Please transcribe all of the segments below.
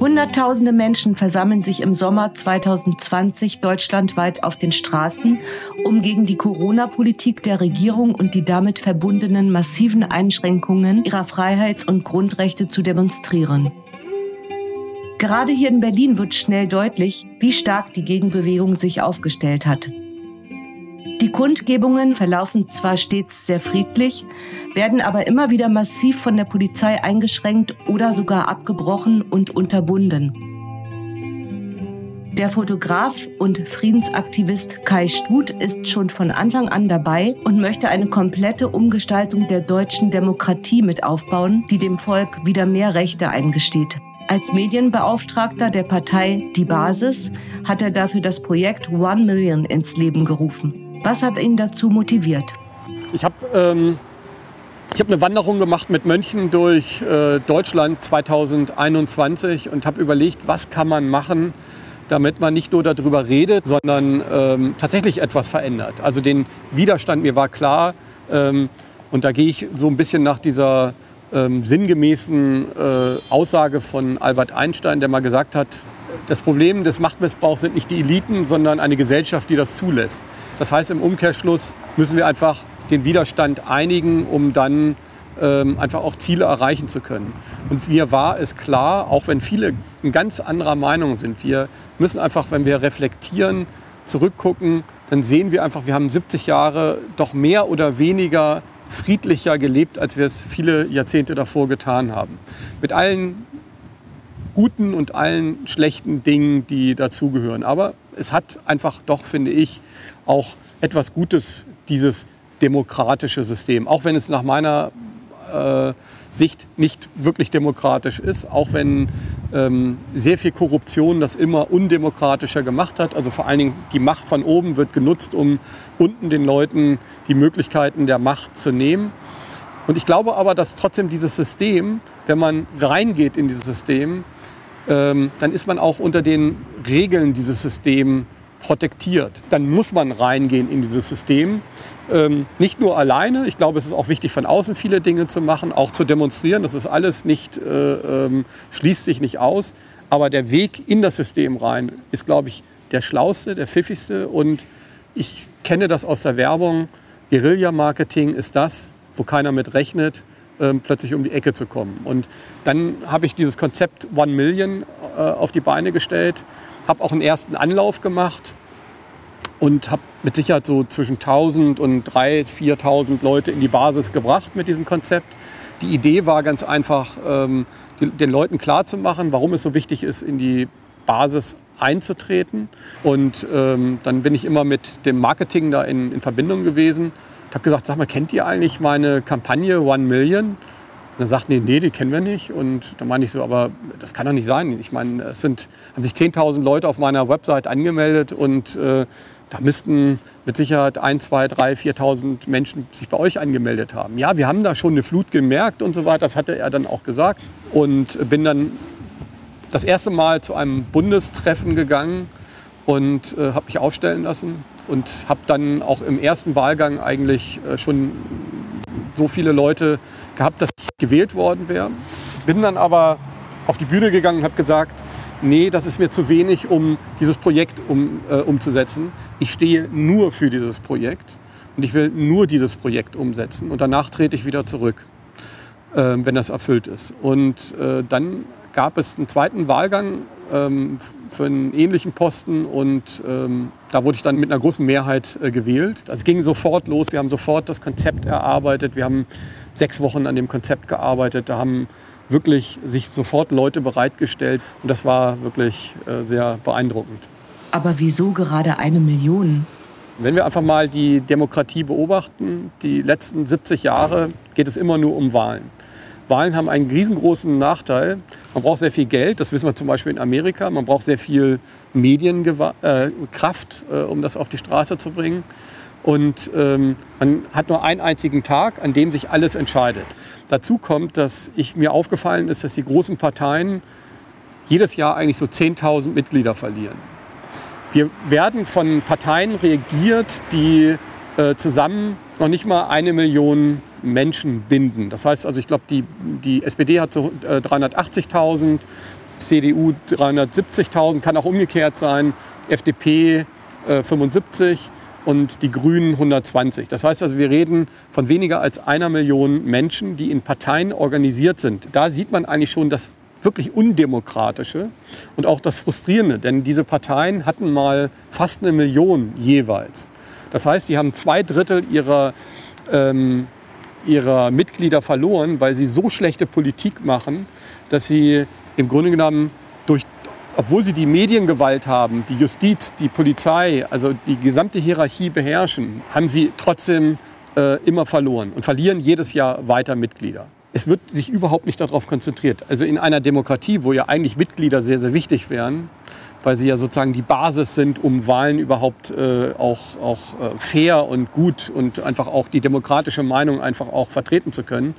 Hunderttausende Menschen versammeln sich im Sommer 2020 deutschlandweit auf den Straßen, um gegen die Corona-Politik der Regierung und die damit verbundenen massiven Einschränkungen ihrer Freiheits- und Grundrechte zu demonstrieren. Gerade hier in Berlin wird schnell deutlich, wie stark die Gegenbewegung sich aufgestellt hat. Die Kundgebungen verlaufen zwar stets sehr friedlich, werden aber immer wieder massiv von der Polizei eingeschränkt oder sogar abgebrochen und unterbunden. Der Fotograf und Friedensaktivist Kai Stut ist schon von Anfang an dabei und möchte eine komplette Umgestaltung der deutschen Demokratie mit aufbauen, die dem Volk wieder mehr Rechte eingesteht. Als Medienbeauftragter der Partei Die Basis hat er dafür das Projekt One Million ins Leben gerufen. Was hat ihn dazu motiviert? Ich habe ähm, hab eine Wanderung gemacht mit Mönchen durch äh, Deutschland 2021 und habe überlegt, was kann man machen, damit man nicht nur darüber redet, sondern ähm, tatsächlich etwas verändert. Also den Widerstand, mir war klar, ähm, und da gehe ich so ein bisschen nach dieser ähm, sinngemäßen äh, Aussage von Albert Einstein, der mal gesagt hat, das Problem des Machtmissbrauchs sind nicht die Eliten, sondern eine Gesellschaft, die das zulässt. Das heißt, im Umkehrschluss müssen wir einfach den Widerstand einigen, um dann ähm, einfach auch Ziele erreichen zu können. Und mir war es klar, auch wenn viele in ganz anderer Meinung sind, wir müssen einfach, wenn wir reflektieren, zurückgucken, dann sehen wir einfach, wir haben 70 Jahre doch mehr oder weniger friedlicher gelebt, als wir es viele Jahrzehnte davor getan haben. Mit allen guten und allen schlechten Dingen, die dazugehören. Aber es hat einfach doch, finde ich, auch etwas Gutes, dieses demokratische System. Auch wenn es nach meiner äh, Sicht nicht wirklich demokratisch ist, auch wenn ähm, sehr viel Korruption das immer undemokratischer gemacht hat. Also vor allen Dingen die Macht von oben wird genutzt, um unten den Leuten die Möglichkeiten der Macht zu nehmen. Und ich glaube aber, dass trotzdem dieses System, wenn man reingeht in dieses System, ähm, dann ist man auch unter den Regeln dieses Systems protektiert. Dann muss man reingehen in dieses System. Ähm, nicht nur alleine, ich glaube, es ist auch wichtig, von außen viele Dinge zu machen, auch zu demonstrieren. Das ist alles nicht, äh, ähm, schließt sich nicht aus. Aber der Weg in das System rein ist, glaube ich, der schlauste, der pfiffigste. Und ich kenne das aus der Werbung. Guerilla-Marketing ist das, wo keiner mit rechnet, äh, plötzlich um die Ecke zu kommen. Und dann habe ich dieses Konzept One Million äh, auf die Beine gestellt habe auch einen ersten Anlauf gemacht und habe mit Sicherheit so zwischen 1000 und 3.000, 4.000 Leute in die Basis gebracht mit diesem Konzept. Die Idee war ganz einfach, ähm, den Leuten klarzumachen, warum es so wichtig ist, in die Basis einzutreten. Und ähm, dann bin ich immer mit dem Marketing da in, in Verbindung gewesen. Ich habe gesagt, sag mal, kennt ihr eigentlich meine Kampagne One Million? Und dann sagten die, nee, die kennen wir nicht. Und dann meine ich so, aber das kann doch nicht sein. Ich meine, es sind, haben sich 10.000 Leute auf meiner Website angemeldet und äh, da müssten mit Sicherheit 1, 2, 3, 4.000 Menschen sich bei euch angemeldet haben. Ja, wir haben da schon eine Flut gemerkt und so weiter. Das hatte er dann auch gesagt. Und bin dann das erste Mal zu einem Bundestreffen gegangen und äh, habe mich aufstellen lassen und habe dann auch im ersten Wahlgang eigentlich äh, schon so viele Leute gehabt, dass ich gewählt worden wäre. Bin dann aber auf die Bühne gegangen und habe gesagt, nee, das ist mir zu wenig, um dieses Projekt um, äh, umzusetzen. Ich stehe nur für dieses Projekt und ich will nur dieses Projekt umsetzen. Und danach trete ich wieder zurück, äh, wenn das erfüllt ist. Und äh, dann gab es einen zweiten Wahlgang ähm, für einen ähnlichen Posten und ähm, da wurde ich dann mit einer großen Mehrheit äh, gewählt. Also es ging sofort los, wir haben sofort das Konzept erarbeitet, wir haben sechs Wochen an dem Konzept gearbeitet, da haben wirklich sich sofort Leute bereitgestellt und das war wirklich äh, sehr beeindruckend. Aber wieso gerade eine Million? Wenn wir einfach mal die Demokratie beobachten, die letzten 70 Jahre geht es immer nur um Wahlen. Wahlen haben einen riesengroßen Nachteil. Man braucht sehr viel Geld, das wissen wir zum Beispiel in Amerika. Man braucht sehr viel Medienkraft, äh, um das auf die Straße zu bringen. Und ähm, man hat nur einen einzigen Tag, an dem sich alles entscheidet. Dazu kommt, dass ich, mir aufgefallen ist, dass die großen Parteien jedes Jahr eigentlich so 10.000 Mitglieder verlieren. Wir werden von Parteien regiert, die äh, zusammen noch nicht mal eine Million Menschen binden. Das heißt also, ich glaube, die, die SPD hat so äh, 380.000, CDU 370.000, kann auch umgekehrt sein, FDP äh, 75 und die Grünen 120. Das heißt also, wir reden von weniger als einer Million Menschen, die in Parteien organisiert sind. Da sieht man eigentlich schon das wirklich Undemokratische und auch das Frustrierende, denn diese Parteien hatten mal fast eine Million jeweils. Das heißt, die haben zwei Drittel ihrer, ähm, ihrer Mitglieder verloren, weil sie so schlechte Politik machen, dass sie im Grunde genommen durch obwohl sie die Mediengewalt haben, die Justiz, die Polizei, also die gesamte Hierarchie beherrschen, haben sie trotzdem äh, immer verloren und verlieren jedes Jahr weiter Mitglieder. Es wird sich überhaupt nicht darauf konzentriert. Also in einer Demokratie, wo ja eigentlich Mitglieder sehr, sehr wichtig wären, weil sie ja sozusagen die Basis sind, um Wahlen überhaupt äh, auch, auch äh, fair und gut und einfach auch die demokratische Meinung einfach auch vertreten zu können,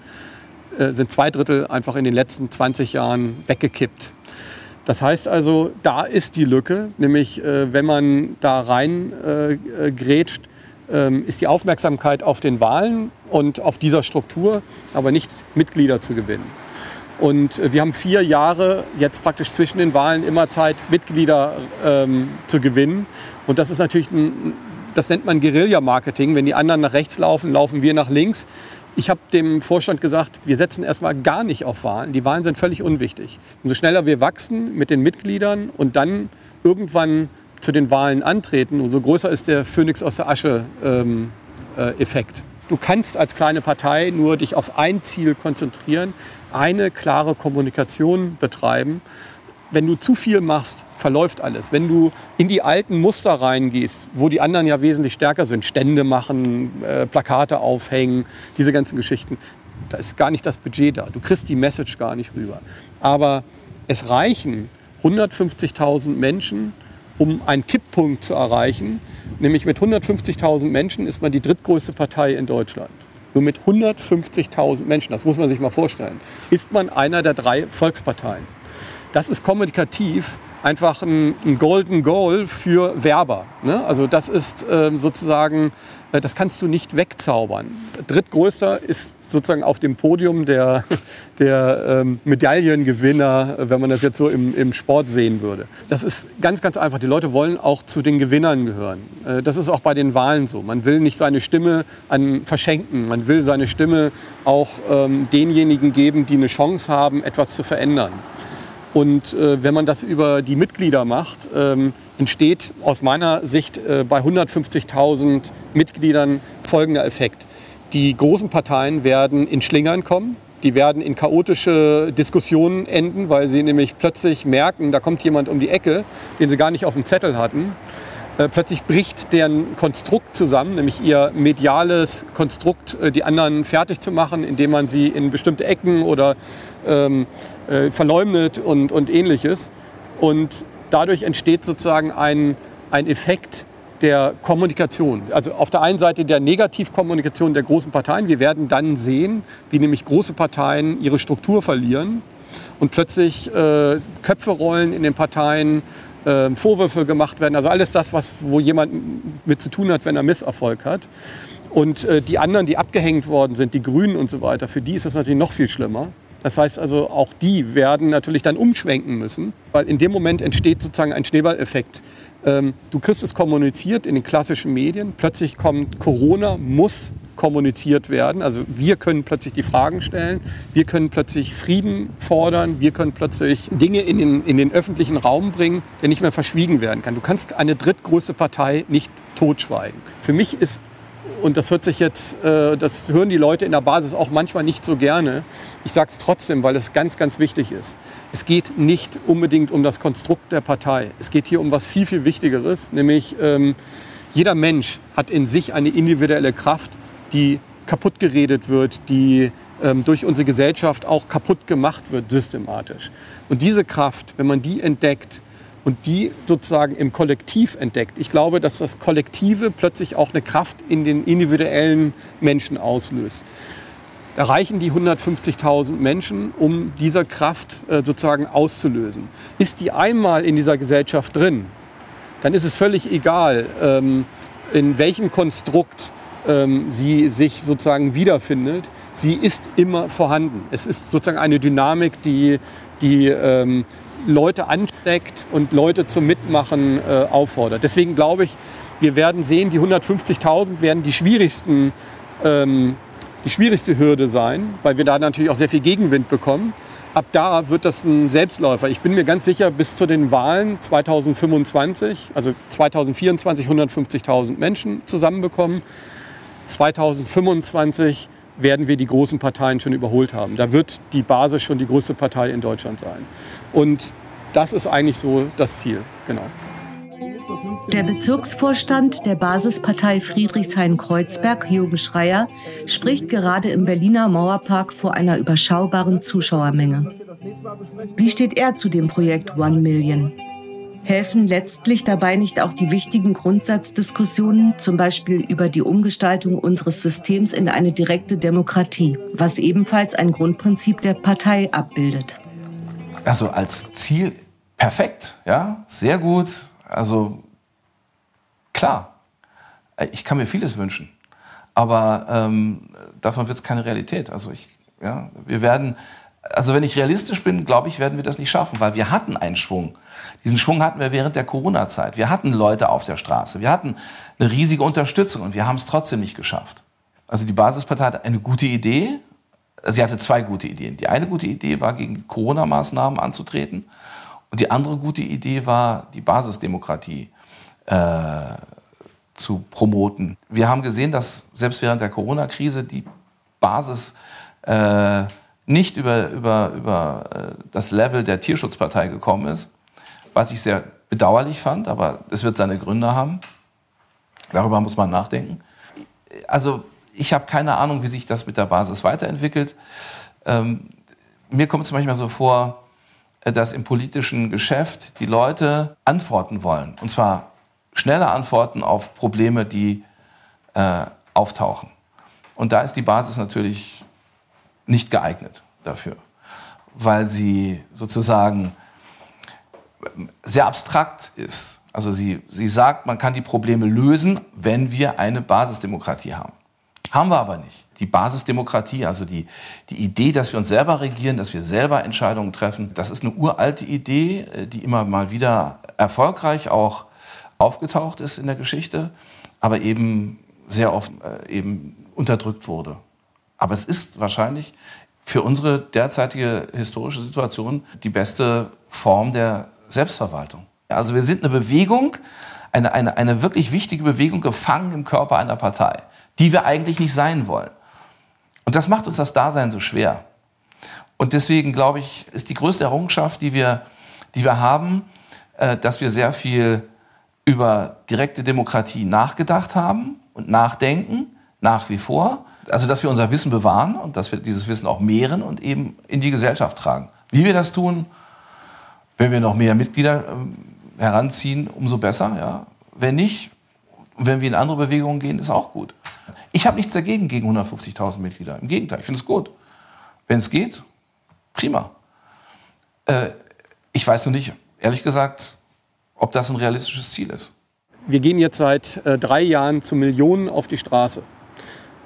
äh, sind zwei Drittel einfach in den letzten 20 Jahren weggekippt. Das heißt also, da ist die Lücke, nämlich äh, wenn man da rein äh, grätscht, ähm, ist die Aufmerksamkeit auf den Wahlen und auf dieser Struktur, aber nicht Mitglieder zu gewinnen. Und äh, wir haben vier Jahre jetzt praktisch zwischen den Wahlen immer Zeit, Mitglieder ähm, zu gewinnen. Und das ist natürlich, ein, das nennt man Guerilla-Marketing. Wenn die anderen nach rechts laufen, laufen wir nach links. Ich habe dem Vorstand gesagt, wir setzen erstmal gar nicht auf Wahlen. Die Wahlen sind völlig unwichtig. Umso schneller wir wachsen mit den Mitgliedern und dann irgendwann zu den Wahlen antreten, umso größer ist der Phönix aus der Asche ähm, äh. Du kannst als kleine Partei nur dich auf ein Ziel konzentrieren, eine klare Kommunikation betreiben wenn du zu viel machst, verläuft alles. Wenn du in die alten Muster reingehst, wo die anderen ja wesentlich stärker sind, Stände machen, äh, Plakate aufhängen, diese ganzen Geschichten, da ist gar nicht das Budget da. Du kriegst die Message gar nicht rüber. Aber es reichen 150.000 Menschen, um einen Kipppunkt zu erreichen. Nämlich mit 150.000 Menschen ist man die drittgrößte Partei in Deutschland. Nur mit 150.000 Menschen, das muss man sich mal vorstellen, ist man einer der drei Volksparteien das ist kommunikativ einfach ein, ein Golden Goal für Werber. Ne? Also das ist ähm, sozusagen, das kannst du nicht wegzaubern. Drittgrößter ist sozusagen auf dem Podium der, der ähm, Medaillengewinner, wenn man das jetzt so im, im Sport sehen würde. Das ist ganz, ganz einfach. Die Leute wollen auch zu den Gewinnern gehören. Äh, das ist auch bei den Wahlen so. Man will nicht seine Stimme an verschenken. Man will seine Stimme auch ähm, denjenigen geben, die eine Chance haben, etwas zu verändern. Und äh, wenn man das über die Mitglieder macht, ähm, entsteht aus meiner Sicht äh, bei 150.000 Mitgliedern folgender Effekt. Die großen Parteien werden in Schlingern kommen. Die werden in chaotische Diskussionen enden, weil sie nämlich plötzlich merken, da kommt jemand um die Ecke, den sie gar nicht auf dem Zettel hatten. Äh, plötzlich bricht deren Konstrukt zusammen, nämlich ihr mediales Konstrukt, äh, die anderen fertig zu machen, indem man sie in bestimmte Ecken oder ähm, äh, verleumdet und, und ähnliches. Und dadurch entsteht sozusagen ein, ein Effekt der Kommunikation. Also auf der einen Seite der Negativkommunikation der großen Parteien. Wir werden dann sehen, wie nämlich große Parteien ihre Struktur verlieren und plötzlich äh, Köpfe rollen in den Parteien, äh, Vorwürfe gemacht werden. Also alles das, was, wo jemand mit zu tun hat, wenn er Misserfolg hat. Und äh, die anderen, die abgehängt worden sind, die Grünen und so weiter, für die ist das natürlich noch viel schlimmer. Das heißt also, auch die werden natürlich dann umschwenken müssen, weil in dem Moment entsteht sozusagen ein Schneeballeffekt. Ähm, du kriegst es kommuniziert in den klassischen Medien, plötzlich kommt Corona, muss kommuniziert werden. Also wir können plötzlich die Fragen stellen, wir können plötzlich Frieden fordern, wir können plötzlich Dinge in den, in den öffentlichen Raum bringen, der nicht mehr verschwiegen werden kann. Du kannst eine drittgrößte Partei nicht totschweigen. Für mich ist und das hört sich jetzt, äh, das hören die Leute in der Basis auch manchmal nicht so gerne. Ich sage es trotzdem, weil es ganz, ganz wichtig ist. Es geht nicht unbedingt um das Konstrukt der Partei. Es geht hier um was viel, viel Wichtigeres, nämlich ähm, jeder Mensch hat in sich eine individuelle Kraft, die kaputt geredet wird, die ähm, durch unsere Gesellschaft auch kaputt gemacht wird systematisch. Und diese Kraft, wenn man die entdeckt, und die sozusagen im Kollektiv entdeckt. Ich glaube, dass das Kollektive plötzlich auch eine Kraft in den individuellen Menschen auslöst. Erreichen die 150.000 Menschen, um diese Kraft äh, sozusagen auszulösen. Ist die einmal in dieser Gesellschaft drin, dann ist es völlig egal, ähm, in welchem Konstrukt ähm, sie sich sozusagen wiederfindet, sie ist immer vorhanden. Es ist sozusagen eine Dynamik, die, die ähm, Leute ansteckt und Leute zum Mitmachen äh, auffordert. Deswegen glaube ich, wir werden sehen, die 150.000 werden die schwierigsten, ähm, die schwierigste Hürde sein, weil wir da natürlich auch sehr viel Gegenwind bekommen. Ab da wird das ein Selbstläufer. Ich bin mir ganz sicher, bis zu den Wahlen 2025, also 2024 150.000 Menschen zusammenbekommen. 2025 werden wir die großen Parteien schon überholt haben. Da wird die Basis schon die größte Partei in Deutschland sein. Und das ist eigentlich so das Ziel, genau. Der Bezirksvorstand der Basispartei Friedrichshain-Kreuzberg, Jürgen Schreier, spricht gerade im Berliner Mauerpark vor einer überschaubaren Zuschauermenge. Wie steht er zu dem Projekt One Million? Helfen letztlich dabei nicht auch die wichtigen Grundsatzdiskussionen, zum Beispiel über die Umgestaltung unseres Systems in eine direkte Demokratie, was ebenfalls ein Grundprinzip der Partei abbildet? Also als Ziel perfekt, ja, sehr gut. Also klar, ich kann mir vieles wünschen, aber ähm, davon wird es keine Realität. Also ich, ja, wir werden, also wenn ich realistisch bin, glaube ich, werden wir das nicht schaffen, weil wir hatten einen Schwung. Diesen Schwung hatten wir während der Corona-Zeit. Wir hatten Leute auf der Straße. Wir hatten eine riesige Unterstützung und wir haben es trotzdem nicht geschafft. Also die Basispartei hatte eine gute Idee. Sie hatte zwei gute Ideen. Die eine gute Idee war, gegen Corona-Maßnahmen anzutreten. Und die andere gute Idee war, die Basisdemokratie äh, zu promoten. Wir haben gesehen, dass selbst während der Corona-Krise die Basis äh, nicht über, über, über äh, das Level der Tierschutzpartei gekommen ist, was ich sehr bedauerlich fand, aber es wird seine Gründe haben. Darüber muss man nachdenken. Also ich habe keine Ahnung, wie sich das mit der Basis weiterentwickelt. Ähm, mir kommt es manchmal so vor, äh, dass im politischen Geschäft die Leute antworten wollen. Und zwar schnelle Antworten auf Probleme, die äh, auftauchen. Und da ist die Basis natürlich nicht geeignet dafür, weil sie sozusagen sehr abstrakt ist. Also sie, sie sagt, man kann die Probleme lösen, wenn wir eine Basisdemokratie haben. Haben wir aber nicht. Die Basisdemokratie, also die, die Idee, dass wir uns selber regieren, dass wir selber Entscheidungen treffen, das ist eine uralte Idee, äh, die immer mal wieder erfolgreich auch aufgetaucht ist in der Geschichte, aber eben sehr oft äh, eben unterdrückt wurde. Aber es ist wahrscheinlich für unsere derzeitige historische Situation die beste Form der Selbstverwaltung. Also wir sind eine Bewegung, eine, eine, eine wirklich wichtige Bewegung gefangen im Körper einer Partei, die wir eigentlich nicht sein wollen. Und das macht uns das Dasein so schwer. Und deswegen glaube ich, ist die größte Errungenschaft, die wir, die wir haben, äh, dass wir sehr viel über direkte Demokratie nachgedacht haben und nachdenken, nach wie vor. Also, dass wir unser Wissen bewahren und dass wir dieses Wissen auch mehren und eben in die Gesellschaft tragen. Wie wir das tun, wenn wir noch mehr Mitglieder ähm, heranziehen, umso besser. Ja. Wenn nicht, wenn wir in andere Bewegungen gehen, ist auch gut. Ich habe nichts dagegen gegen 150.000 Mitglieder. Im Gegenteil, ich finde es gut. Wenn es geht, prima. Äh, ich weiß nur nicht, ehrlich gesagt, ob das ein realistisches Ziel ist. Wir gehen jetzt seit äh, drei Jahren zu Millionen auf die Straße.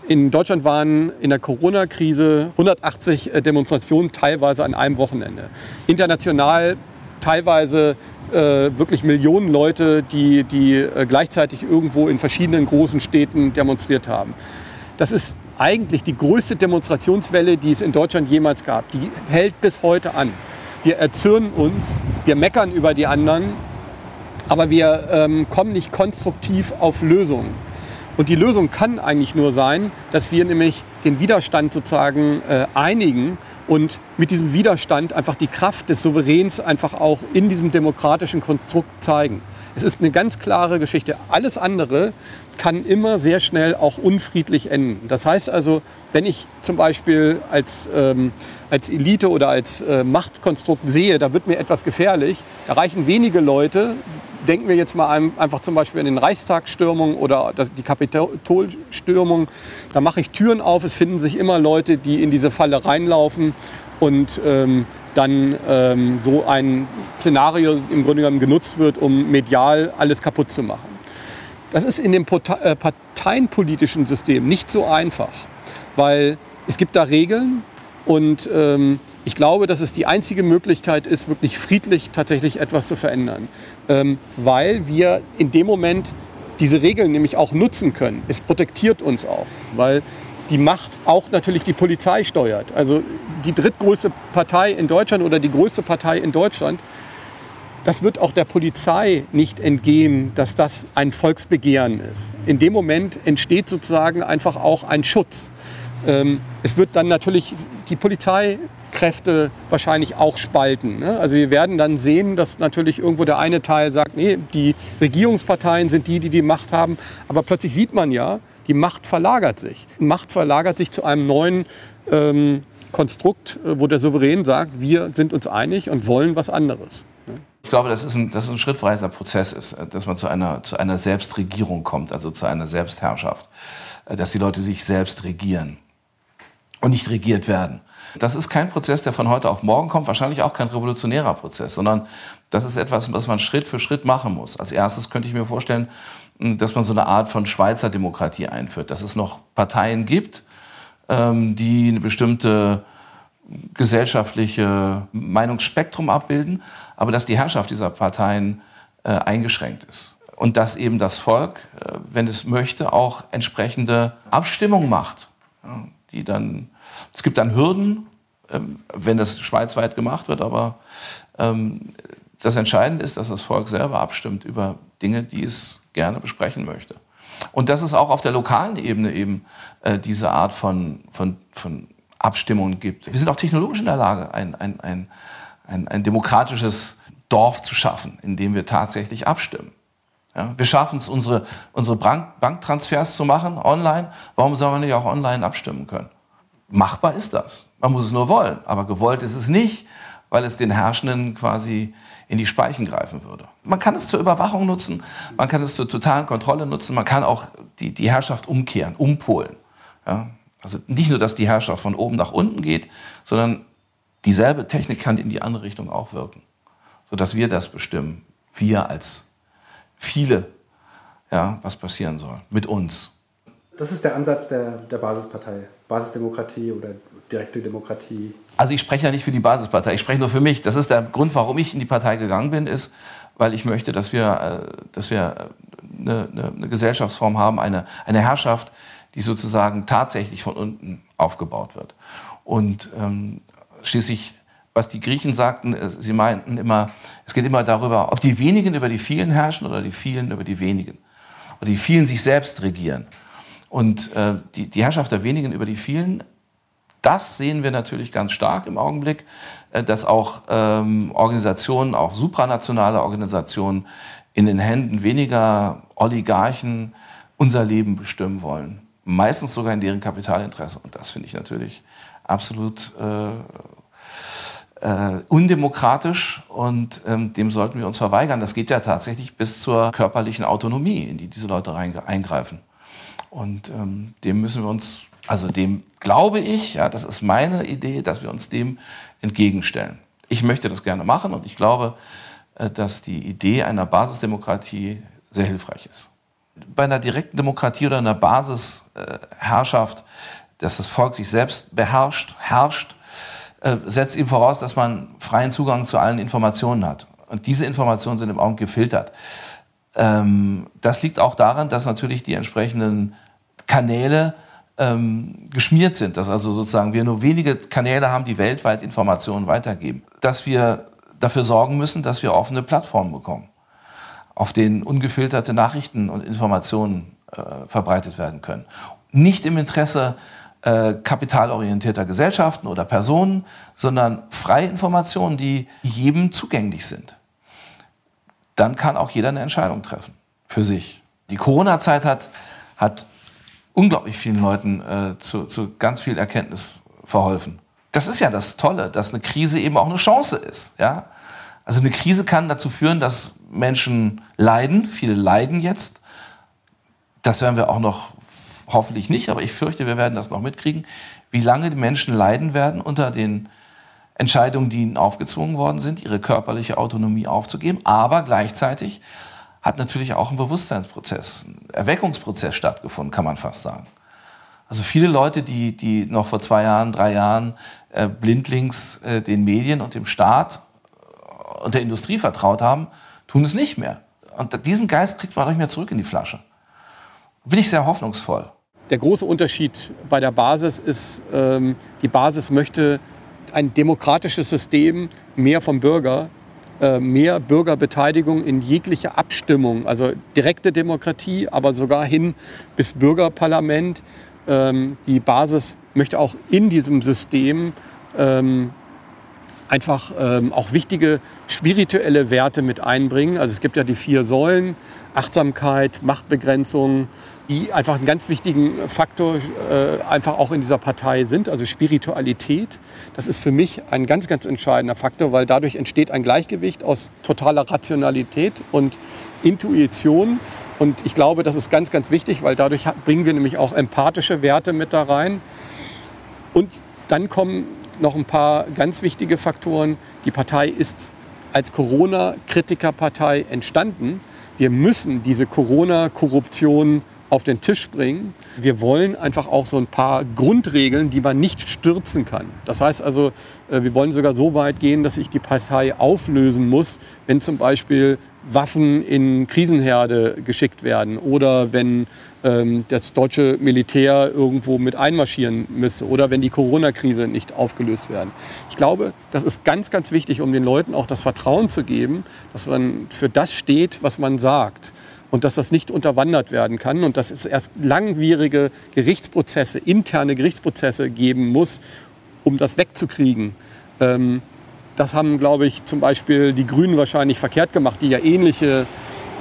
In Deutschland waren in der Corona-Krise 180 äh, Demonstrationen teilweise an einem Wochenende. International teilweise äh, wirklich Millionen Leute, die, die äh, gleichzeitig irgendwo in verschiedenen großen Städten demonstriert haben. Das ist eigentlich die größte Demonstrationswelle, die es in Deutschland jemals gab. Die hält bis heute an. Wir erzürnen uns, wir meckern über die anderen, aber wir ähm, kommen nicht konstruktiv auf Lösungen. Und die Lösung kann eigentlich nur sein, dass wir nämlich den Widerstand sozusagen äh, einigen und mit diesem Widerstand einfach die Kraft des Souveräns einfach auch in diesem demokratischen Konstrukt zeigen. Es ist eine ganz klare Geschichte. Alles andere kann immer sehr schnell auch unfriedlich enden. Das heißt also, wenn ich zum Beispiel als, ähm, als Elite oder als äh, Machtkonstrukt sehe, da wird mir etwas gefährlich, da reichen wenige Leute, denken wir jetzt mal einfach zum Beispiel an den Reichstagsstürmung oder die Kapitolstürmung. Da mache ich Türen auf, es finden sich immer Leute, die in diese Falle reinlaufen und ähm, dann ähm, so ein Szenario im Grunde genommen genutzt wird, um medial alles kaputt zu machen. Das ist in dem äh, parteienpolitischen System nicht so einfach, weil es gibt da Regeln und ähm, ich glaube, dass es die einzige Möglichkeit ist, wirklich friedlich tatsächlich etwas zu verändern, ähm, weil wir in dem Moment diese Regeln nämlich auch nutzen können. Es protektiert uns auch, weil die Macht auch natürlich die Polizei steuert. Also die drittgrößte Partei in Deutschland oder die größte Partei in Deutschland das wird auch der Polizei nicht entgehen, dass das ein Volksbegehren ist. In dem Moment entsteht sozusagen einfach auch ein Schutz. Ähm, es wird dann natürlich die Polizeikräfte wahrscheinlich auch spalten. Ne? Also wir werden dann sehen, dass natürlich irgendwo der eine Teil sagt, nee, die Regierungsparteien sind die, die die Macht haben. Aber plötzlich sieht man ja, die Macht verlagert sich. Macht verlagert sich zu einem neuen ähm, Konstrukt, äh, wo der Souverän sagt, wir sind uns einig und wollen was anderes. Ich glaube, dass es ein, dass es ein schrittweiser Prozess ist, äh, dass man zu einer, zu einer Selbstregierung kommt, also zu einer Selbstherrschaft, äh, dass die Leute sich selbst regieren und nicht regiert werden. Das ist kein Prozess, der von heute auf morgen kommt, wahrscheinlich auch kein revolutionärer Prozess, sondern das ist etwas, was man Schritt für Schritt machen muss. Als erstes könnte ich mir vorstellen, dass man so eine Art von Schweizer Demokratie einführt, dass es noch Parteien gibt, ähm, die eine bestimmte gesellschaftliche Meinungsspektrum abbilden, aber dass die Herrschaft dieser Parteien äh, eingeschränkt ist. Und dass eben das Volk, äh, wenn es möchte, auch entsprechende Abstimmungen macht. Die dann, es gibt dann Hürden, ähm, wenn das schweizweit gemacht wird, aber ähm, das Entscheidende ist, dass das Volk selber abstimmt über Dinge, die es gerne besprechen möchte. Und dass es auch auf der lokalen Ebene eben äh, diese Art von, von, von Abstimmungen gibt. Wir sind auch technologisch in der Lage, ein, ein, ein, ein, ein demokratisches Dorf zu schaffen, in dem wir tatsächlich abstimmen. Ja, wir schaffen es, unsere, unsere Bank Banktransfers zu machen online. Warum sollen wir nicht auch online abstimmen können? Machbar ist das. Man muss es nur wollen. Aber gewollt ist es nicht, weil es den Herrschenden quasi in die Speichen greifen würde. Man kann es zur Überwachung nutzen, man kann es zur totalen Kontrolle nutzen, man kann auch die, die Herrschaft umkehren, umpolen. Ja, also nicht nur, dass die Herrschaft von oben nach unten geht, sondern dieselbe Technik kann in die andere Richtung auch wirken, sodass wir das bestimmen, wir als viele, ja, was passieren soll mit uns. Das ist der Ansatz der, der Basispartei, Basisdemokratie oder direkte Demokratie. Also ich spreche ja nicht für die Basispartei, ich spreche nur für mich. Das ist der Grund, warum ich in die Partei gegangen bin, ist, weil ich möchte, dass wir, äh, dass wir eine, eine, eine Gesellschaftsform haben, eine, eine Herrschaft, die sozusagen tatsächlich von unten aufgebaut wird. Und ähm, schließlich, was die Griechen sagten, äh, sie meinten immer, es geht immer darüber, ob die wenigen über die vielen herrschen oder die vielen über die wenigen. Oder die vielen sich selbst regieren. Und äh, die, die Herrschaft der wenigen über die vielen, das sehen wir natürlich ganz stark im Augenblick, äh, dass auch ähm, Organisationen, auch supranationale Organisationen in den Händen weniger Oligarchen unser Leben bestimmen wollen meistens sogar in deren Kapitalinteresse. Und das finde ich natürlich absolut äh, äh, undemokratisch und ähm, dem sollten wir uns verweigern. Das geht ja tatsächlich bis zur körperlichen Autonomie, in die diese Leute eingreifen. Und ähm, dem müssen wir uns, also dem glaube ich, ja, das ist meine Idee, dass wir uns dem entgegenstellen. Ich möchte das gerne machen und ich glaube, äh, dass die Idee einer Basisdemokratie sehr hilfreich ist bei einer direkten Demokratie oder einer Basisherrschaft, dass das Volk sich selbst beherrscht, herrscht, äh, setzt eben voraus, dass man freien Zugang zu allen Informationen hat. Und diese Informationen sind im Augenblick gefiltert. Ähm, das liegt auch daran, dass natürlich die entsprechenden Kanäle ähm, geschmiert sind, dass also sozusagen wir nur wenige Kanäle haben, die weltweit Informationen weitergeben. Dass wir dafür sorgen müssen, dass wir offene Plattformen bekommen auf denen ungefilterte Nachrichten und Informationen äh, verbreitet werden können. Nicht im Interesse äh, kapitalorientierter Gesellschaften oder Personen, sondern freie Informationen, die jedem zugänglich sind. Dann kann auch jeder eine Entscheidung treffen für sich. Die Corona-Zeit hat, hat unglaublich vielen Leuten äh, zu, zu ganz viel Erkenntnis verholfen. Das ist ja das Tolle, dass eine Krise eben auch eine Chance ist. Ja? Also eine Krise kann dazu führen, dass Menschen leiden. Viele leiden jetzt. Das werden wir auch noch hoffentlich nicht, aber ich fürchte, wir werden das noch mitkriegen, wie lange die Menschen leiden werden unter den Entscheidungen, die ihnen aufgezwungen worden sind, ihre körperliche Autonomie aufzugeben. Aber gleichzeitig hat natürlich auch ein Bewusstseinsprozess, ein Erweckungsprozess stattgefunden, kann man fast sagen. Also viele Leute, die, die noch vor zwei Jahren, drei Jahren äh, blindlings äh, den Medien und dem Staat und der Industrie vertraut haben, tun es nicht mehr. Und diesen Geist kriegt man nicht mehr zurück in die Flasche. Bin ich sehr hoffnungsvoll. Der große Unterschied bei der Basis ist, ähm, die Basis möchte ein demokratisches System, mehr vom Bürger, äh, mehr Bürgerbeteiligung in jeglicher Abstimmung, also direkte Demokratie, aber sogar hin bis Bürgerparlament. Ähm, die Basis möchte auch in diesem System ähm, einfach ähm, auch wichtige spirituelle Werte mit einbringen. Also es gibt ja die vier Säulen, Achtsamkeit, Machtbegrenzung, die einfach einen ganz wichtigen Faktor äh, einfach auch in dieser Partei sind, also Spiritualität. Das ist für mich ein ganz, ganz entscheidender Faktor, weil dadurch entsteht ein Gleichgewicht aus totaler Rationalität und Intuition. Und ich glaube, das ist ganz, ganz wichtig, weil dadurch bringen wir nämlich auch empathische Werte mit da rein. Und dann kommen noch ein paar ganz wichtige Faktoren. Die Partei ist als Corona-Kritikerpartei entstanden. Wir müssen diese Corona-Korruption auf den Tisch bringen. Wir wollen einfach auch so ein paar Grundregeln, die man nicht stürzen kann. Das heißt also, äh, wir wollen sogar so weit gehen, dass sich die Partei auflösen muss, wenn zum Beispiel Waffen in Krisenherde geschickt werden oder wenn das deutsche Militär irgendwo mit einmarschieren müsste oder wenn die Corona-Krise nicht aufgelöst werden. Ich glaube, das ist ganz, ganz wichtig, um den Leuten auch das Vertrauen zu geben, dass man für das steht, was man sagt und dass das nicht unterwandert werden kann und dass es erst langwierige Gerichtsprozesse, interne Gerichtsprozesse geben muss, um das wegzukriegen. Ähm, das haben, glaube ich, zum Beispiel die Grünen wahrscheinlich verkehrt gemacht, die ja ähnliche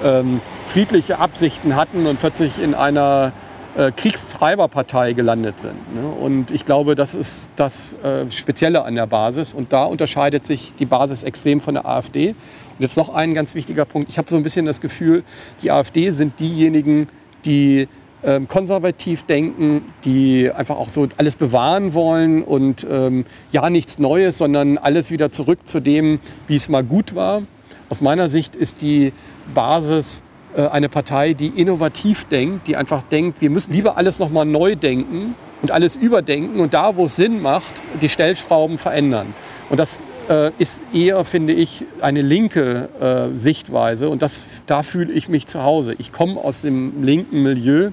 ähm, friedliche Absichten hatten und plötzlich in einer äh, Kriegstreiberpartei gelandet sind. Ne? Und ich glaube, das ist das äh, Spezielle an der Basis. Und da unterscheidet sich die Basis extrem von der AfD. Und jetzt noch ein ganz wichtiger Punkt. Ich habe so ein bisschen das Gefühl, die AfD sind diejenigen, die ähm, konservativ denken, die einfach auch so alles bewahren wollen und ähm, ja nichts Neues, sondern alles wieder zurück zu dem, wie es mal gut war. Aus meiner Sicht ist die Basis äh, eine Partei, die innovativ denkt, die einfach denkt, wir müssen lieber alles nochmal neu denken und alles überdenken und da, wo es Sinn macht, die Stellschrauben verändern. Und das äh, ist eher, finde ich, eine linke äh, Sichtweise und das, da fühle ich mich zu Hause. Ich komme aus dem linken Milieu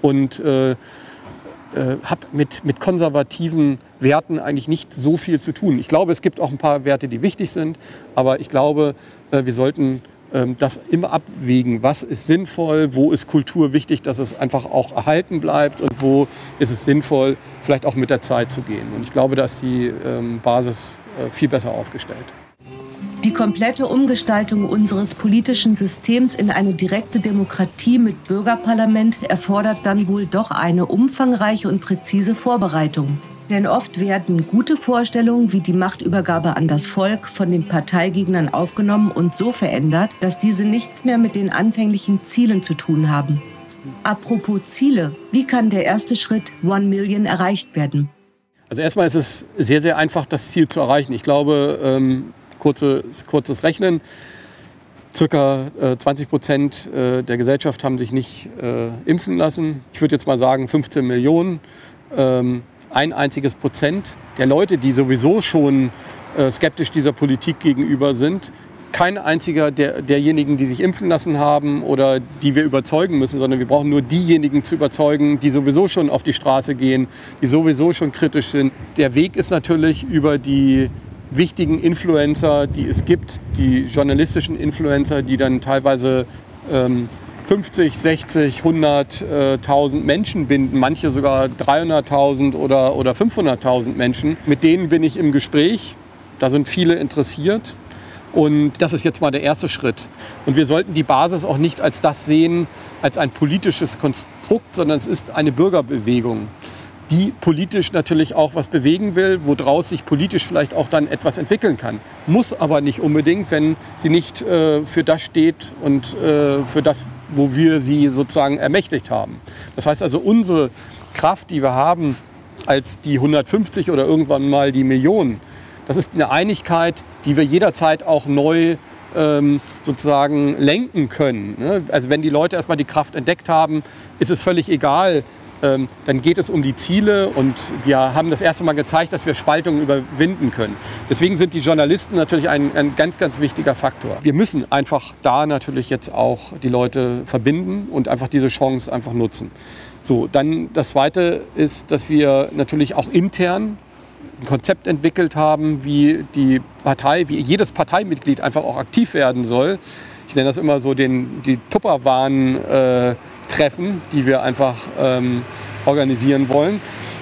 und äh, habe mit, mit konservativen Werten eigentlich nicht so viel zu tun. Ich glaube, es gibt auch ein paar Werte, die wichtig sind, aber ich glaube, wir sollten das immer abwägen, was ist sinnvoll, wo ist Kultur wichtig, dass es einfach auch erhalten bleibt und wo ist es sinnvoll, vielleicht auch mit der Zeit zu gehen. Und ich glaube, da ist die ähm, Basis äh, viel besser aufgestellt. Die komplette Umgestaltung unseres politischen Systems in eine direkte Demokratie mit Bürgerparlament erfordert dann wohl doch eine umfangreiche und präzise Vorbereitung. Denn oft werden gute Vorstellungen wie die Machtübergabe an das Volk von den Parteigegnern aufgenommen und so verändert, dass diese nichts mehr mit den anfänglichen Zielen zu tun haben. Apropos Ziele, wie kann der erste Schritt One Million erreicht werden? Also erstmal ist es sehr, sehr einfach, das Ziel zu erreichen. Ich glaube, ähm, kurze, kurzes Rechnen, circa äh, 20 Prozent äh, der Gesellschaft haben sich nicht äh, impfen lassen. Ich würde jetzt mal sagen 15 Millionen. Ähm, ein einziges Prozent der Leute, die sowieso schon äh, skeptisch dieser Politik gegenüber sind, kein einziger der, derjenigen, die sich impfen lassen haben oder die wir überzeugen müssen, sondern wir brauchen nur diejenigen zu überzeugen, die sowieso schon auf die Straße gehen, die sowieso schon kritisch sind. Der Weg ist natürlich über die wichtigen Influencer, die es gibt, die journalistischen Influencer, die dann teilweise ähm, 50, 60, 100.000 Menschen binden, manche sogar 300.000 oder, oder 500.000 Menschen. Mit denen bin ich im Gespräch. Da sind viele interessiert. Und das ist jetzt mal der erste Schritt. Und wir sollten die Basis auch nicht als das sehen, als ein politisches Konstrukt, sondern es ist eine Bürgerbewegung die politisch natürlich auch was bewegen will, woraus sich politisch vielleicht auch dann etwas entwickeln kann. Muss aber nicht unbedingt, wenn sie nicht äh, für das steht und äh, für das, wo wir sie sozusagen ermächtigt haben. Das heißt also, unsere Kraft, die wir haben, als die 150 oder irgendwann mal die Millionen, das ist eine Einigkeit, die wir jederzeit auch neu ähm, sozusagen lenken können. Ne? Also wenn die Leute erstmal die Kraft entdeckt haben, ist es völlig egal, ähm, dann geht es um die Ziele und wir haben das erste Mal gezeigt, dass wir Spaltungen überwinden können. Deswegen sind die Journalisten natürlich ein, ein ganz, ganz wichtiger Faktor. Wir müssen einfach da natürlich jetzt auch die Leute verbinden und einfach diese Chance einfach nutzen. So, dann das Zweite ist, dass wir natürlich auch intern ein Konzept entwickelt haben, wie die Partei, wie jedes Parteimitglied einfach auch aktiv werden soll. Ich nenne das immer so den, die Tupperwahn äh, Treffen, die wir einfach ähm, organisieren wollen.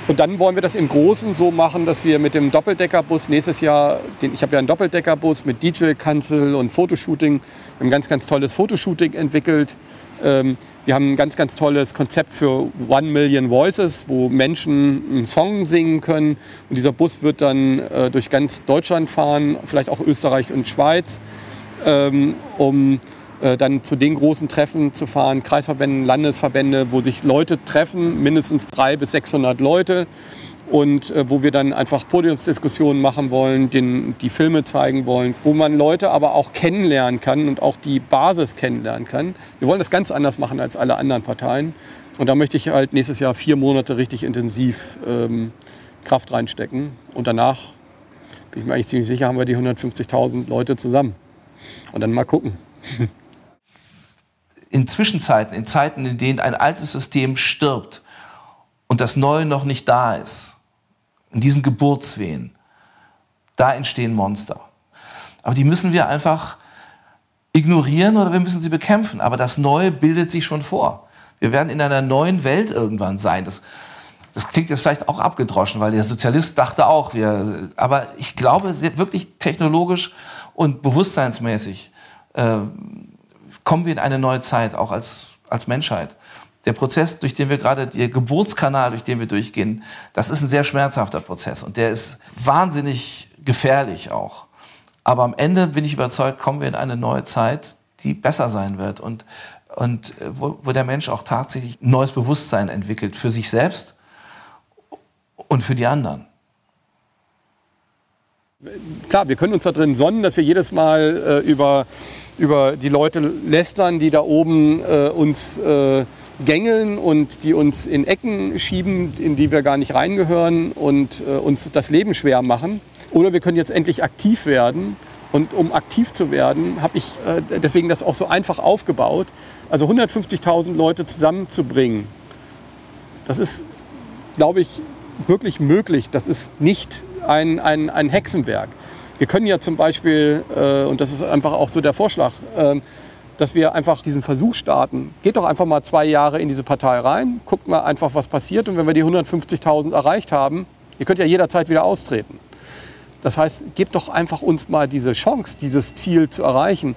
Und dann wollen wir das im Großen so machen, dass wir mit dem Doppeldeckerbus nächstes Jahr, den, ich habe ja einen Doppeldeckerbus mit DJ-Kanzel und Fotoshooting, ein ganz, ganz tolles Fotoshooting entwickelt. Ähm, wir haben ein ganz, ganz tolles Konzept für One Million Voices, wo Menschen einen Song singen können. Und dieser Bus wird dann äh, durch ganz Deutschland fahren, vielleicht auch Österreich und Schweiz, ähm, um äh, dann zu den großen Treffen zu fahren, Kreisverbände, Landesverbände, wo sich Leute treffen, mindestens 300 bis 600 Leute. Und äh, wo wir dann einfach Podiumsdiskussionen machen wollen, den, die Filme zeigen wollen, wo man Leute aber auch kennenlernen kann und auch die Basis kennenlernen kann. Wir wollen das ganz anders machen als alle anderen Parteien. Und da möchte ich halt nächstes Jahr vier Monate richtig intensiv ähm, Kraft reinstecken. Und danach bin ich mir eigentlich ziemlich sicher, haben wir die 150.000 Leute zusammen und dann mal gucken. in Zwischenzeiten, in Zeiten, in denen ein altes System stirbt und das Neue noch nicht da ist, in diesen Geburtswehen, da entstehen Monster. Aber die müssen wir einfach ignorieren oder wir müssen sie bekämpfen. Aber das Neue bildet sich schon vor. Wir werden in einer neuen Welt irgendwann sein. Das, das klingt jetzt vielleicht auch abgedroschen, weil der Sozialist dachte auch, wir, aber ich glaube wirklich technologisch und bewusstseinsmäßig äh, kommen wir in eine neue Zeit, auch als, als Menschheit. Der Prozess, durch den wir gerade, der Geburtskanal, durch den wir durchgehen, das ist ein sehr schmerzhafter Prozess und der ist wahnsinnig gefährlich auch. Aber am Ende bin ich überzeugt, kommen wir in eine neue Zeit, die besser sein wird und, und äh, wo, wo der Mensch auch tatsächlich neues Bewusstsein entwickelt für sich selbst und für die anderen. Klar, wir können uns da drin sonnen, dass wir jedes Mal äh, über über die Leute lästern, die da oben äh, uns äh, gängeln und die uns in Ecken schieben, in die wir gar nicht reingehören und äh, uns das Leben schwer machen. Oder wir können jetzt endlich aktiv werden. Und um aktiv zu werden, habe ich äh, deswegen das auch so einfach aufgebaut. Also 150.000 Leute zusammenzubringen, das ist, glaube ich, wirklich möglich. Das ist nicht ein, ein, ein Hexenwerk. Wir können ja zum Beispiel, äh, und das ist einfach auch so der Vorschlag, äh, dass wir einfach diesen Versuch starten. Geht doch einfach mal zwei Jahre in diese Partei rein, guckt mal einfach, was passiert. Und wenn wir die 150.000 erreicht haben, ihr könnt ja jederzeit wieder austreten. Das heißt, gebt doch einfach uns mal diese Chance, dieses Ziel zu erreichen.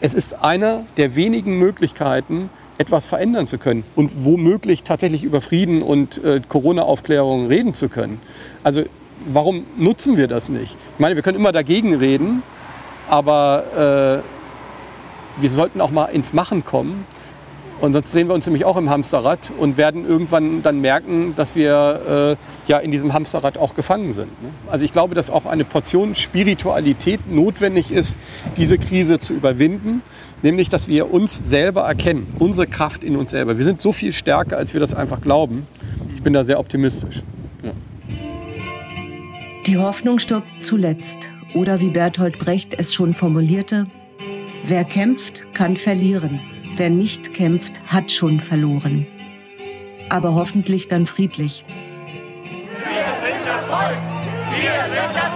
Es ist eine der wenigen Möglichkeiten, etwas verändern zu können und womöglich tatsächlich über Frieden und äh, Corona-Aufklärung reden zu können. Also warum nutzen wir das nicht? Ich meine, wir können immer dagegen reden, aber äh, wir sollten auch mal ins Machen kommen. Und sonst drehen wir uns nämlich auch im Hamsterrad und werden irgendwann dann merken, dass wir äh, ja in diesem Hamsterrad auch gefangen sind. Ne? Also ich glaube, dass auch eine Portion Spiritualität notwendig ist, diese Krise zu überwinden. Nämlich, dass wir uns selber erkennen, unsere Kraft in uns selber. Wir sind so viel stärker, als wir das einfach glauben. Ich bin da sehr optimistisch. Ja. Die Hoffnung stirbt zuletzt. Oder wie Bertolt Brecht es schon formulierte, wer kämpft, kann verlieren. Wer nicht kämpft, hat schon verloren. Aber hoffentlich dann friedlich. Wir sind das Volk! Wir sind das